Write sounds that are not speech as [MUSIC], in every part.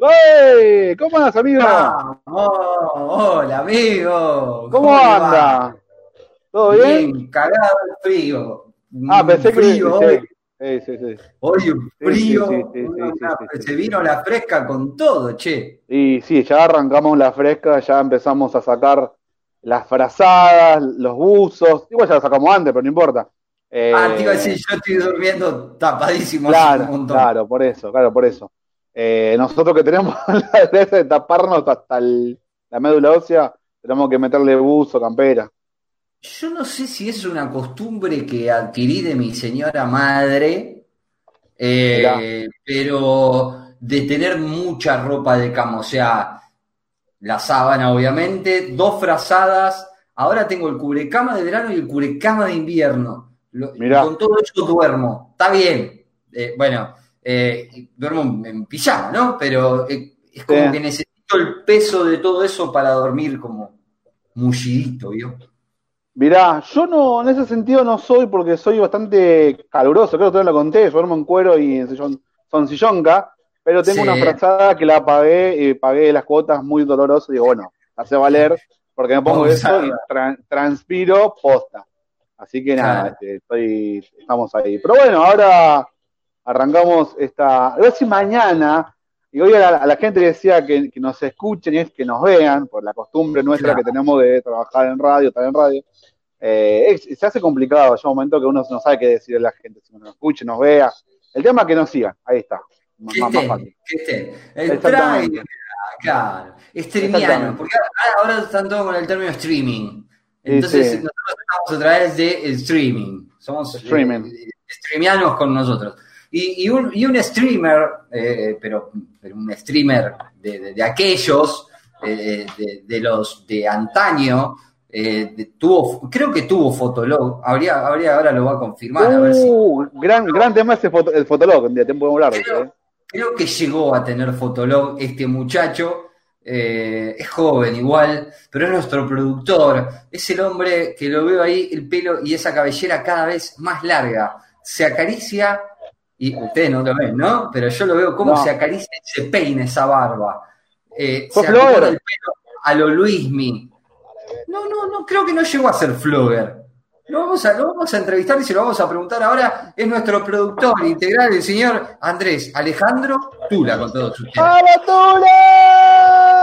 ¡Ey! ¿Cómo andas, amigo? hola, amigo. ¿Cómo, anda? ¿Todo bien? Bien, cagado el frío. Ah, pensé que frío sí. hoy. Sí, sí, sí. Hoy un frío. una- sí. se vino la fresca con todo, che. Y sí, ya arrancamos la fresca, ya empezamos a sacar las frazadas, los buzos. Igual ya las sacamos antes, pero no importa. Eh, Ah, te iba a decir, yo estoy durmiendo tapadísimo hace Claro, un montón. claro, por eso, claro, por eso. Eh, nosotros que tenemos [LAUGHS] la gracia de taparnos hasta el- la médula ósea, tenemos que meterle buzo, campera. Yo no sé si es una costumbre que adquirí de mi señora madre, eh, pero de tener mucha ropa de cama, o sea, la sábana obviamente, dos frazadas, ahora tengo el cubrecama de verano y el cubrecama de invierno. Lo- con todo eso duermo, está bien, Eh, bueno, eh, duermo en pijama, ¿no? Pero eh, es como Sí. que necesito el peso de todo eso para dormir como mullidito, ¿vio? Mirá, yo no, en ese sentido no soy porque soy bastante caluroso, creo que todavía lo conté, yo duermo en cuero y en sillón, son sillonca, pero tengo Sí. una frazada que la pagué y pagué las cuotas muy doloroso y digo, bueno, hace valer, porque me pongo eso y tra- transpiro posta. Así que nada, este, estoy, estamos ahí. Pero bueno, ahora arrancamos esta, a ver si mañana, y hoy a la, a la gente le decía que, que nos escuchen y es que nos vean, por la costumbre nuestra Claro. que tenemos de trabajar en radio, estar en radio. Eh, es- se hace complicado, llega un momento que uno no sabe qué decirle a la gente, si nos escuche, nos vea. El tema es que nos sigan, ahí está. Más, Que más- más estén, fácil. que estén. El trailer, claro, streamiano, porque ahora, ahora están todos con el término streaming. Entonces sí. nosotros estamos a través de streaming. Somos Streaming. eh, streamianos con nosotros. Y, y un, y un streamer, eh, pero, pero un streamer de, de- de aquellos, eh, de, de los de antaño, eh, tuvo, creo que tuvo Fotolog, habría, habría, ahora lo va a confirmar, a ver si. Uh, gran, gran tema ese foto, el fotolog, un día te podemos hablar ¿eh? Creo que llegó a tener Fotolog este muchacho. eh, es joven igual, pero es nuestro productor. Es el hombre que lo veo ahí, el pelo y esa cabellera cada vez más larga. Se acaricia, y ustedes no lo ven, ¿no? Pero yo lo veo cómo No. se acaricia y se peina esa barba. Eh, se flogger. el pelo a lo Luismi. No, no, no, creo que no llegó a ser flogger. Lo vamos, a, lo vamos a entrevistar y se lo vamos a preguntar ahora. Es nuestro productor integral, el señor Andrés Alejandro Tula, con todos ustedes. ¡A la tula!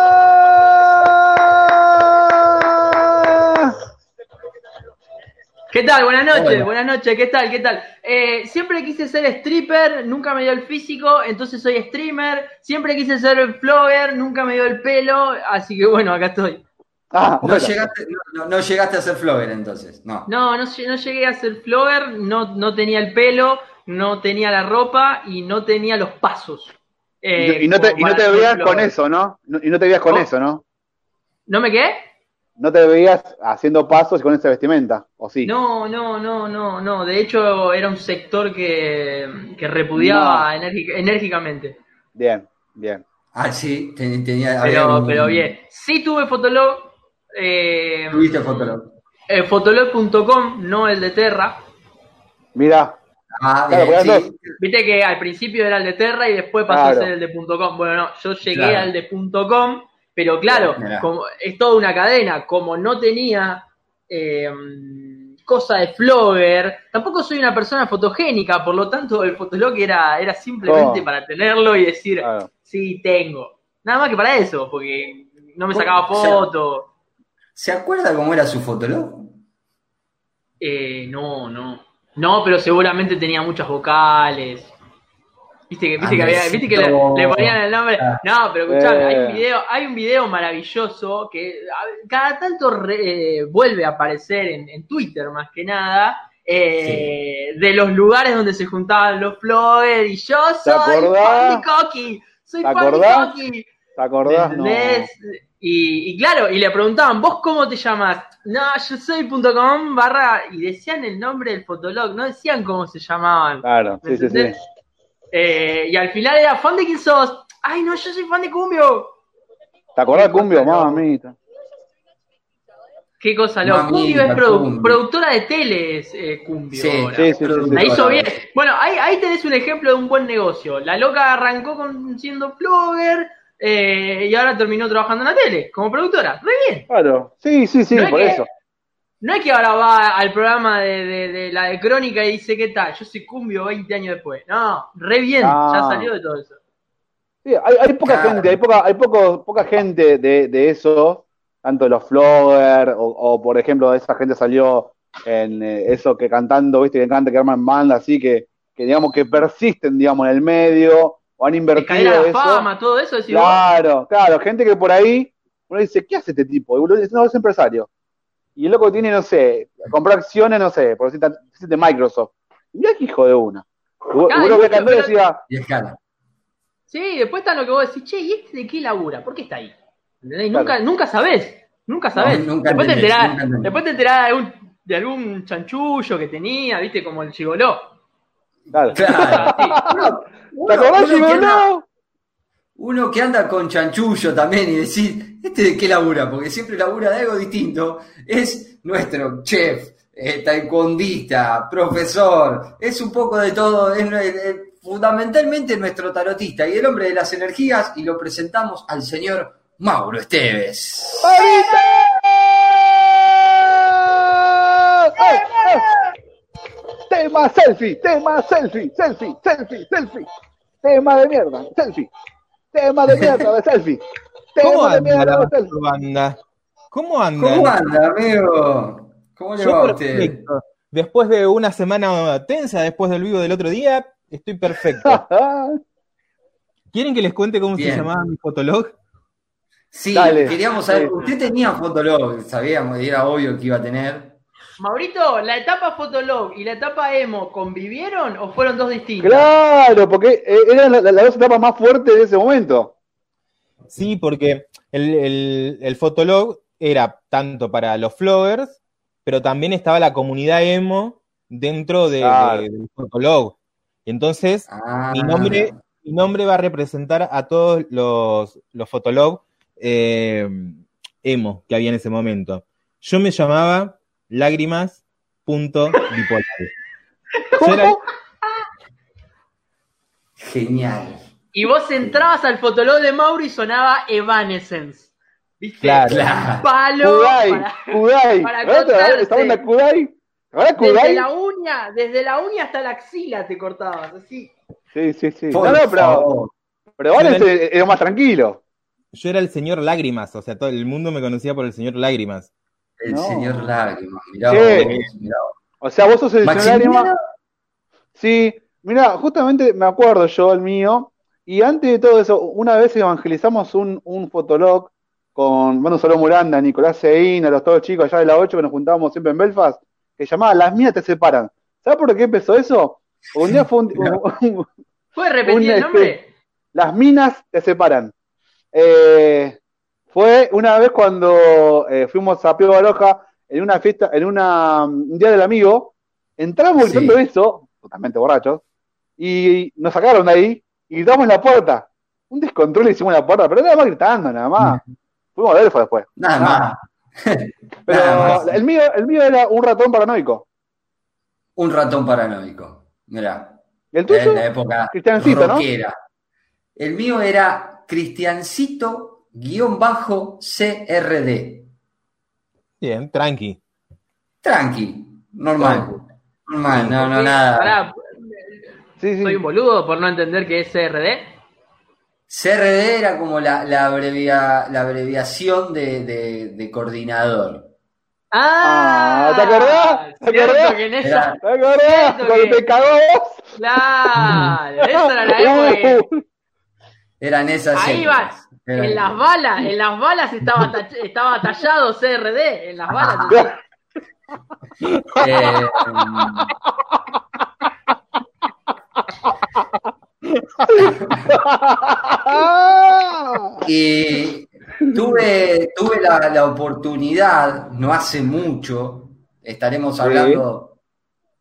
¿Qué tal? Buenas noches, Hola. buenas noches, ¿qué tal? ¿Qué tal? Eh, siempre quise ser stripper, nunca me dio el físico, entonces soy streamer. Siempre quise ser flogger, nunca me dio el pelo, así que bueno, acá estoy. Ah, No, llegaste, no, llegaste a ser flogger entonces, no. No, no, lle- no llegué a ser flogger, no, no tenía el pelo, no tenía la ropa y no tenía los pasos. Eh, y no te, y no te veías con eso, ¿no? No- Y no te veías con ¿No? eso, ¿no? ¿No me qué? No te veías haciendo pasos con esa vestimenta, ¿o sí? No, no, no, no, no. De hecho, era un sector que, que repudiaba enérgica- enérgicamente. Bien, bien. Ah, sí, ten- tenía. Pero, un- pero bien. Sí tuve Fotolog. Eh, Tuviste Fotolog. eh, fotolog.com, no el de Terra. Mira, Ah, Claro, bien, sí. Viste que al principio era el de Terra y después pasó Claro. a ser el de .com. Bueno, no, yo llegué Claro. al de .com, pero claro, Mirá. como, es toda una cadena. Como no tenía eh, cosa de flogger, tampoco soy una persona fotogénica, por lo tanto el Fotolog era, era simplemente Oh. para tenerlo y decir, claro. sí, tengo. Nada más que para eso, porque no me sacaba O sea, fotos. ¿Se acuerda cómo era su Fotolog? Eh, no, no. No, pero seguramente tenía muchas vocales. Viste que, viste que, había, viste que le, le ponían el nombre. Ah. No, pero escuchame, hay un Eh. video, hay un video maravilloso que cada tanto re- eh, vuelve a aparecer en, en Twitter más que nada. eh, De los lugares donde se juntaban los floggers y yo soy de Coqui, soy. Coqui. ¿Te acordás? Y, y claro, y le preguntaban, ¿vos cómo te llamas? No, yo soy punto .com barra, y decían el nombre del fotolog, no decían cómo se llamaban. Claro, sí, sí, sí. Eh, y al final era, ¿fan de quién sos? Ay, no, yo soy fan de Cumbio. ¿Te acordás de Cumbio, mamita? Qué cosa loca. Cumbio es produ- Cumbio. productora de teles, eh, Cumbio. Sí, ahora. Sí, sí, sí, sí. La hizo bien. Bueno, ahí, ahí tenés un ejemplo de un buen negocio. La loca arrancó con, siendo blogger, eh, y ahora terminó trabajando en la tele, como productora. Re bien. Claro, sí, sí, sí, No es por que- eso. No es que ahora va al programa de, de- de la de Crónica y dice, ¿qué tal? Yo soy cumbio 20 años después. No, re bien, Ah. ya salió de todo eso. Sí, hay, hay poca Claro. gente, hay poca, hay poco, poca gente de, de eso, tanto de los floggers, o, o, por ejemplo, esa gente salió en eh, eso que cantando, viste, que canta, que arman banda, así que, que digamos que persisten, digamos, en el medio, o han invertido la eso. fama, todo eso. Claro, claro, gente que por ahí, uno dice, ¿qué hace este tipo? Y uno dice, no, es empresario. Y el loco tiene, no sé, compró acciones, no sé, por decir de Microsoft. Y mira qué hijo de una. Claro, cantando y pero- decía, Y escala. Sí, después está lo que vos decís, che, ¿y este de qué labura? ¿Por qué está ahí? ¿Entendés? Claro. Nunca, nunca sabés, nunca sabés. No, nunca después, te enterás, nunca entendés. después te enterás de algún, de algún chanchullo que tenía, viste, como el chigoló. claro. Claro. [LAUGHS] ¿Te acordás, uno, que Gigoló? Uno que anda con chanchullo también y decir, ¿este de qué labura? Porque siempre labura de algo distinto. Es nuestro chef, eh, taekwondista, profesor, es un poco de todo, es eh, fundamentalmente nuestro tarotista y el hombre de las energías y lo presentamos al señor Mauro Esteves. ¡Eh, eh! Tema selfie, tema selfie, selfie, selfie, selfie. Tema de mierda, selfie. Tema de mierda [LAUGHS] de selfie. ¿Cómo Tema de anda la mierda de selfie. banda? ¿Cómo anda? ¿Cómo anda, amigo? ¿Cómo le va usted? Después de una semana tensa, después del vivo del otro día, estoy perfecto. [LAUGHS] ¿Quieren que les cuente cómo Bien. se llamaba mi fotolog? Sí, Dale. queríamos saber, usted tenía Fotolog, sabíamos, y era obvio que iba a tener. Maurito, ¿la etapa Fotolog y la etapa Emo convivieron o fueron dos distintas? Claro, porque eh, eran la- la- las dos etapas más fuertes de ese momento. Sí, porque el, el, el fotolog era tanto para los floggers, pero también estaba la comunidad emo dentro de, Claro. de- del fotolog. Entonces, Ah, mi nombre, mi nombre va a representar a todos los, los fotolog eh, emo que había en ese momento. Yo me llamaba Yo era- ¿Cómo? Genial. Y vos entrabas al Fotolog de Mauro y sonaba Evanescence. ¿Viste? Claro. Claro. Palo. Kudai, para- Kudai. para ¿Verdad? cortarse. ¿Esta banda Kudai? ¿Verdad Desde Kudai? la uña, desde la uña hasta la axila te cortabas, así. Sí, sí, sí. Por No, no, pero, favor. pero Valen era más tranquilo. yo era el señor Lágrimas, o sea, todo el mundo me conocía por el señor Lágrimas. El No. señor Lágrimas, mirá ¿Qué? vos, mirá vos. O sea, vos sos el señor Lágrima. Sí, mira, justamente me acuerdo yo el mío, y antes de todo eso, una vez evangelizamos un, un fotolog con, bueno, solo Muranda, Nicolás Seín, a los todos chicos allá de la 8 que nos juntábamos siempre en Belfast, que llamaba Las mías te separan. ¿Sabes por qué empezó eso? Un día fue un- [LAUGHS] [LAUGHS] un- ¿Puedes repetir Un, el este, nombre? Las minas te separan. Eh, fue una vez cuando eh, fuimos a Pío Baroja en una fiesta, en una, un día del amigo, entramos Sí. gritando eso, totalmente borrachos, y nos sacaron de ahí y gritamos en la puerta. Un descontrol hicimos en la puerta, pero nada más gritando, nada más. Fuimos a Delfo después. Nada más. [LAUGHS] Pero Nada más. el mío, el mío era un ratón paranoico. Un ratón paranoico. Mirá. ¿Y el tuyo? En la época Cristiancito, ¿no? rockera. El mío era Cristiancito-CRD. Bien, tranqui. Tranqui, normal. Normal, no, no, nada. pará, Sí, sí. soy un boludo por no entender que es CRD. CRD era como la, la, abrevia- la abreviación de, de- de coordinador. Ah, Ah, ¿te acordás? ¿Te acordás? que en esa, Era- ¿Te acordás? Cuando que- te cagó vos. claro, esa era la [LAUGHS] época que Uh, Eran esas ahí va, Eran- en las balas, en las balas estaba, tach- estaba tallado CRD, en las balas. [LAUGHS] Eh, [LAUGHS] y tuve, tuve la, la oportunidad, no hace mucho, estaremos Sí. hablando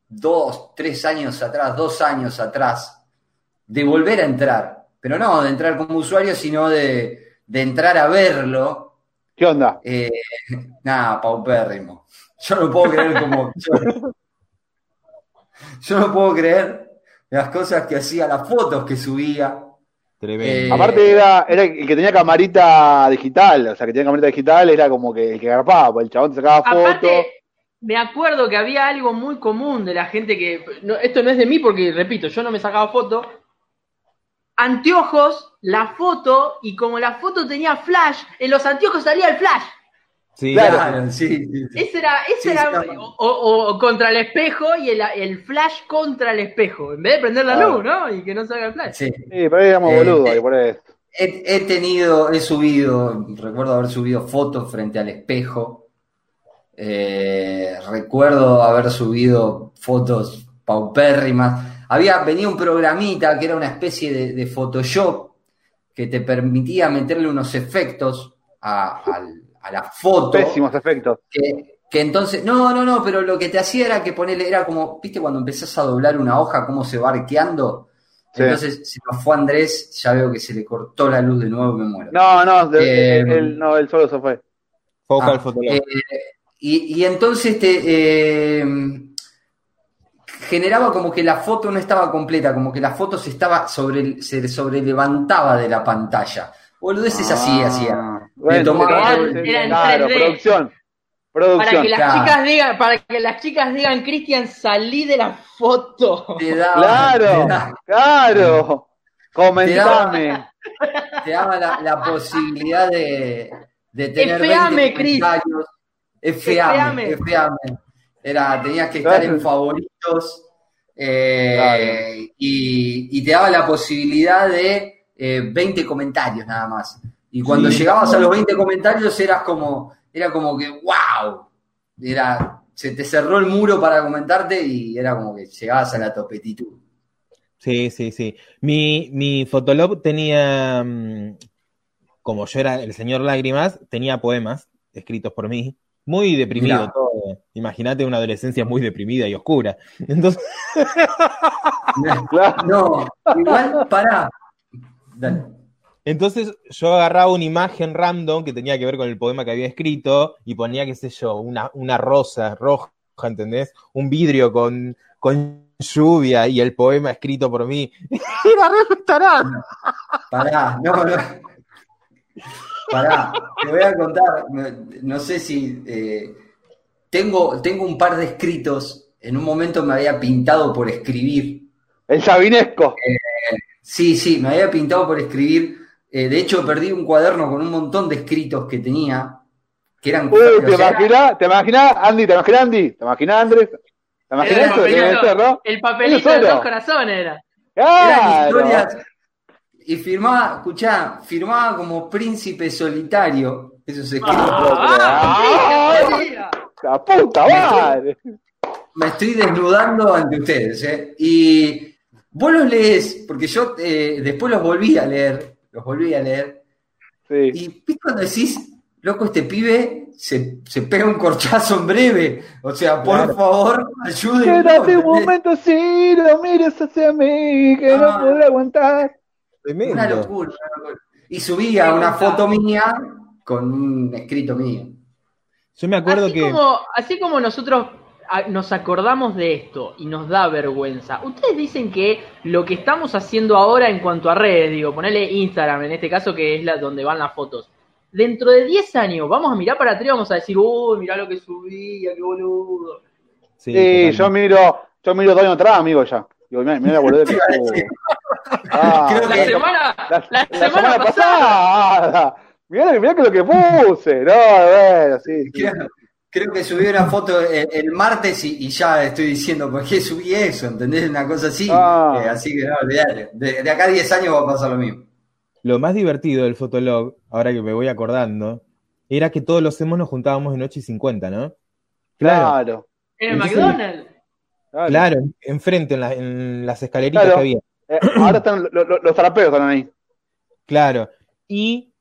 dos, tres años atrás, dos años atrás, de volver a entrar. Pero no de entrar como usuario, sino de, de entrar a verlo. ¿Qué onda? Eh, [LAUGHS] nada, paupérrimo. Yo no puedo creer como. [LAUGHS] Yo, yo no puedo creer las cosas que hacía, las fotos que subía. Tremendo. Eh, Aparte era, era el que tenía camarita digital, o sea, que tenía camarita digital era como que el que garpaba, porque el chabón te sacaba fotos. Aparte, me acuerdo que había algo muy común de la gente que. no, esto no es de mí porque, repito, yo no me sacaba foto. Anteojos, la foto, y como la foto tenía flash, en los anteojos salía el flash. Sí, Claro. Claro, sí, sí, sí. Ese era, ese Sí, era o, o- o contra el espejo y el, el flash contra el espejo. En vez de prender la Claro. luz, ¿no? Y que no salga el flash. Sí. Sí, pero ahí éramos Eh, boludos, eh, ahí por eso. He, he tenido, he subido, recuerdo haber subido fotos frente al espejo. Eh, recuerdo haber subido fotos paupérrimas. Había venido un programita que era una especie de, de Photoshop que te permitía meterle unos efectos a, al- a la foto. Pésimos efectos. Que, que entonces, no, no, no, pero lo que te hacía era que ponerle, era como, viste, cuando empezás a doblar una hoja, cómo se va arqueando. Sí. Entonces, si nos fue Andrés, ya veo que se le cortó la luz de nuevo y me muero. No, no, de- Eh, él, no, él solo se fue. Foca Ah, eh, y, y entonces te eh, generaba como que la foto no estaba completa, como que la foto se estaba sobre, se sobrelevantaba de la pantalla. Boludeces así Ah, hacía. Bueno, claro, 3D. producción. Para Producción. que las claro. chicas digan, para que las chicas digan, Cristian, salí de la foto. Te daba, Claro, te daba- claro. Comentame. te daba la, la posibilidad de, de tener Efeame, 20 Cris. comentarios. Efeame, Efeame. efeame. Era, tenías que estar en favoritos eh, y, y te daba la posibilidad de eh, 20 comentarios nada más. Y cuando Sí. llegabas a los 20 comentarios eras como, era como que, wow, era, se te cerró el muro para comentarte y era como que llegabas a la topetitud. Sí, sí, sí. Mi, mi Fotolog tenía, mm, como yo era el señor Lágrimas, tenía poemas escritos por mí. Muy deprimido Mirá. todo. Imagínate una adolescencia muy deprimida y oscura. [LAUGHS] Entonces, Claro. No, igual, pará. Dale. entonces yo agarraba una imagen random que tenía que ver con el poema que había escrito y ponía, qué sé yo, una, una rosa roja, ¿entendés? Un vidrio con, con lluvia y el poema escrito por mí. [LAUGHS] Era re. Pará, no, no. Pará, te voy a contar, no, no sé si eh, tengo, tengo un par de escritos, en un momento me había pintado por escribir, El Sabinesco. sí, sí, me había pintado por escribir, eh, de hecho perdí un cuaderno con un montón de escritos que tenía, que eran... Uy, ¿te imaginas? ¿Te imaginas, Andy? ¿Te imaginas, Andy? ¿Te imaginas, Andrés? ¿Te imaginas el papelito, ser, ¿no? el papelito de dos corazones era. eran Claro. historias, y firmaba, escuchá, firmaba como príncipe solitario, esos escritos. Ah, sí, sabía. La puta madre. me estoy desnudando ante ustedes, ¿eh? Y vos los lees, porque yo eh, después los volví a leer, los volví a leer, Sí. y ¿viste cuando decís, loco, este pibe se, se pega un corchazo en breve? O sea, por Claro. favor, ayúdenme. Quédate un momento así, no mires hacia mí, que Ah. no podré aguantar. Tremendo. Una locura, una locura. Y subía una foto mía con un escrito mío. Yo me acuerdo así que. Como, así como nosotros a- nos acordamos de esto y nos da vergüenza, ustedes dicen que lo que estamos haciendo ahora en cuanto a redes, digo, ponerle Instagram en este caso que es la donde van las fotos, dentro de 10 años vamos a mirar para atrás y vamos a decir, uy, mirá lo que subía, qué boludo. Sí, yo miro, yo miro dos años atrás, amigo, ya. Digo, mira, mira la boludez que. [LAUGHS] Ah, Creo La que- semana, la, la la semana pasada. Mirá, mirá que lo que puse. No, bueno, sí. sí. Creo, creo que subí una foto el, el martes y, y ya estoy diciendo, ¿por qué subí eso? ¿Entendés? Una cosa así. Ah. Eh, así que no, olvidate. De, de acá a 10 años va a pasar lo mismo. Lo más divertido del Fotolog, ahora que me voy acordando, era que todos los hemos nos juntábamos en 8 y 50, ¿no? Claro. en el McDonald's. Claro. Claro, enfrente, en, la- en las escaleritas Claro. que había. Eh, [CLEARS THROAT] ahora están lo- lo- los zarapeos están ahí. Claro. Y,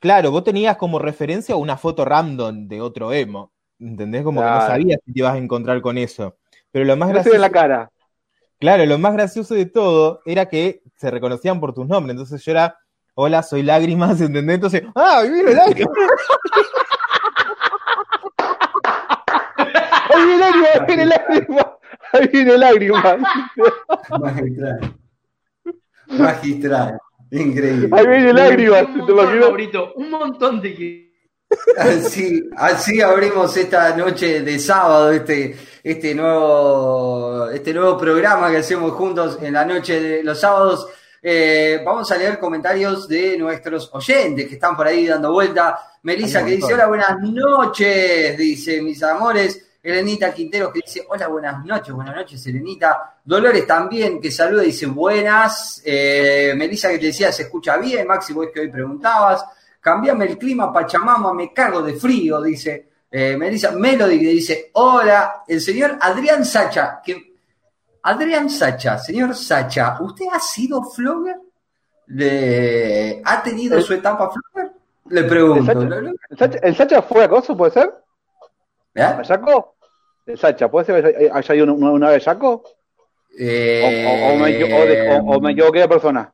claro, vos tenías como referencia una foto random de otro emo. ¿Entendés? Como que no sabías si te ibas a encontrar con eso. Pero lo más No gracioso, en la cara. claro, lo más gracioso de todo era que se reconocían por tus nombres. Entonces yo era, hola, soy lágrimas, ¿entendés? Entonces, ah, [LAUGHS] viene lágrimas. Ahí viene lágrima, ahí viene lágrima. Ahí viene lágrima. Magistral. Increíble. Ahí viene lágrimas, Un ¿te montón? Maurito, un montón de que. Así, así abrimos esta noche de sábado, este, este nuevo, este nuevo programa que hacemos juntos en la noche de los sábados. Eh, vamos a leer comentarios de nuestros oyentes que están por ahí dando vuelta. Melissa que dice, hola, buenas noches, dice mis amores. Elenita Quinteros que dice, hola, buenas noches, buenas noches, Elenita. Dolores también que saluda y dice, buenas. Eh, Melissa que te decía, se escucha bien. Maxi, vos que hoy preguntabas. Cambiame el clima, Pachamama, me cago de frío, dice eh, Melissa. Melody que dice, hola, el señor Adrián Sacha, que Adrián Sacha, señor Sacha, ¿usted ha sido flogger? ¿Ha tenido El- su etapa flogger? Le pregunto. El Sacha- ¿lo- lo- ¿El Sacha, el Sacha fue acoso, puede ser? ¿Eh? ¿A? ¿El Sacha, puede ser que haya ido una, una vez Yaco? O, Eh, o- o me, o de- o- o me equivoqué de persona.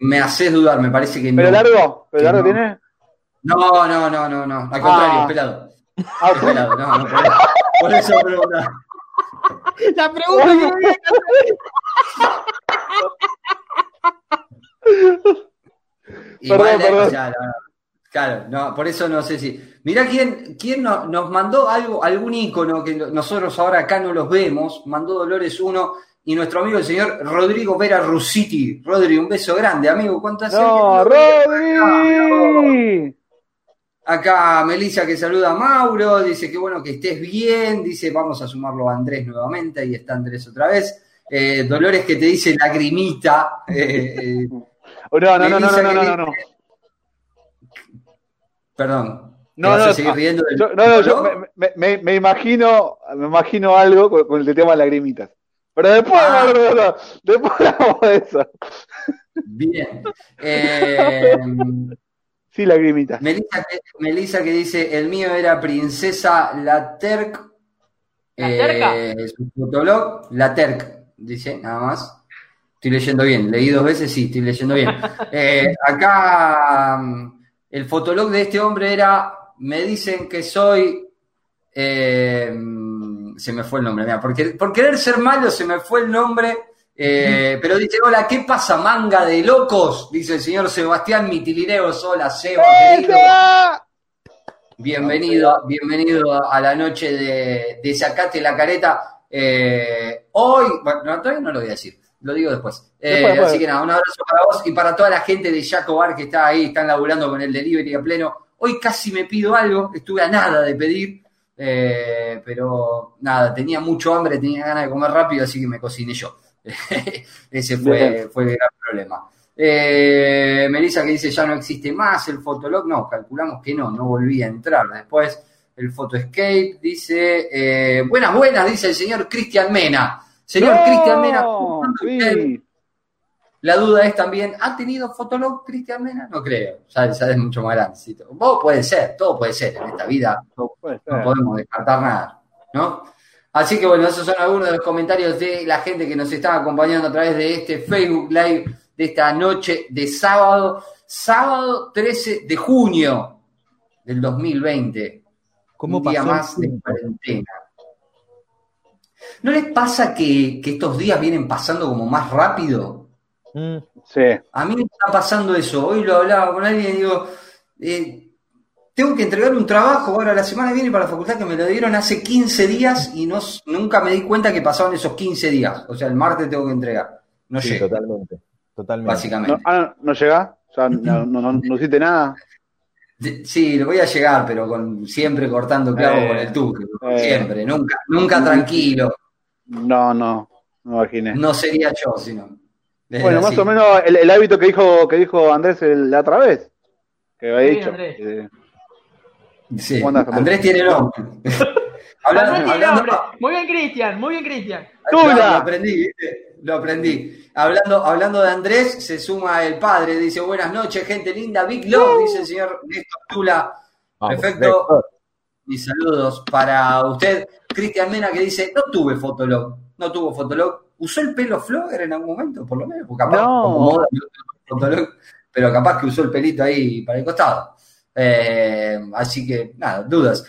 me haces dudar, me parece que ¿Pero no. largo? ¿Pero largo no. tiene? No, no, no, no, no. Al contrario, Ah. es pelado. Ah, Es pelado, no, no, por, por eso preguntaba. La pregunta que me viene Igual, Perdón, eh, perdón. o sea, no, no. Claro, no, por eso no sé si. Mirá quién, quién no- nos mandó algo, algún icono que no- nosotros ahora acá no los vemos. Mandó Dolores 1 y nuestro amigo el señor Rodrigo Vera Rusiti. Rodri, un beso grande, amigo. ¿Cuánto hace ¡No? Rodri! Acá Melissa que saluda a Mauro, dice que bueno que estés bien, dice vamos a sumarlo a Andrés nuevamente, ahí está Andrés otra vez. Eh, Dolores que te dice lagrimita. eh, eh, [LAUGHS] No, no, no, no, no, no, no. Perdón. ¿Te No, vas no, a seguir ah, riendo del Yo, no, no, yo me, me- me imagino, me imagino algo con, con el tema de lagrimitas. Pero después, Ah. no, no, no, después hablamos de eso. Bien. Eh, [LAUGHS] Sí, lagrimitas. Melissa, que, Melissa que dice, el mío era Princesa Laterk. ¿La terca? su fotolog, Laterk, dice, nada más. Estoy leyendo bien, leí dos veces, sí, estoy leyendo bien. [LAUGHS] Eh, acá mm, el fotolog de este hombre era, me dicen que soy... eh, se me fue el nombre, mira, por, quer- por querer ser malo se me fue el nombre, eh, pero dice, hola, ¿qué pasa, manga de locos? Dice el señor Sebastián Mitilineos, hola, Seba, querido. Bienvenido, bienvenido a la noche de, de Sacate la Careta. Eh, hoy, bueno, no, todavía no lo voy a decir, lo digo después. Eh, Después. Así que nada, un abrazo para vos y para toda la gente de Jaco Bar que está ahí, están laburando con el delivery a pleno. Hoy casi me pido algo, estuve a nada de pedir, eh, pero nada, tenía mucho hambre, tenía ganas de comer rápido, así que me cociné yo. [LAUGHS] Ese fue, fue el gran problema. Eh, Melissa que dice ya no existe más el Fotolog, no, calculamos que no, no volví a entrar. Después el Photoscape dice, eh, buenas, buenas, dice el señor Cristian Mena. Señor ¡No! Cristian Mena. Sí. La duda es también, ¿ha tenido Fotolog Cristian Mena? No creo, ya, ya es mucho más grandecito. Vos puede ser, todo puede ser en esta vida, no podemos descartar nada, ¿no? Así que bueno, esos son algunos de los comentarios de la gente que nos está acompañando a través de este Facebook Live de esta noche de sábado, sábado 13 de junio del 2020. ¿Cómo un día pasó más de cuarentena. ¿No les pasa que, que estos días vienen pasando como más rápido? Mm, Sí. A mí me está pasando eso. Hoy lo hablaba con alguien y digo, eh, tengo que entregar un trabajo ahora la semana que viene para la facultad que me lo dieron hace 15 días y no, nunca me di cuenta que pasaban esos 15 días. O sea, el martes tengo que entregar. No sí, llego, totalmente. Totalmente. básicamente. No, ah, ¿no llega? O sea, no, [LAUGHS] no, no, no hiciste nada. Sí, lo voy a llegar, pero con siempre cortando clavo Eh, con el tuque. eh. Siempre, nunca, nunca tranquilo. No, no, no me imaginé. No sería yo, sino. es Bueno, más así. o menos el, el hábito que dijo, que dijo Andrés el- la otra vez. Que había Sí, dicho. Andrés. Eh, Sí. ¿Cómo andás, Andrés tiene nombre. [LAUGHS] hablando, Andrés tiene hablando- nombre. Muy bien, Cristian, muy bien, Cristian. ¡Tula! Lo aprendí, ¿viste? Lo aprendí. Hablando, hablando de Andrés, se suma el padre. Dice, buenas noches, gente linda. Big Love, dice el señor Néstor Tula. Vamos, Perfecto. Néstor. Y saludos para usted. Cristian Mena que dice, no tuve Fotolog. No tuvo Fotolog. ¿Usó el pelo flogger en algún momento, por lo menos? Porque capaz, No. como moda, no tuvo Fotolog, pero capaz que usó el pelito ahí para el costado. Eh, así que, nada, dudas.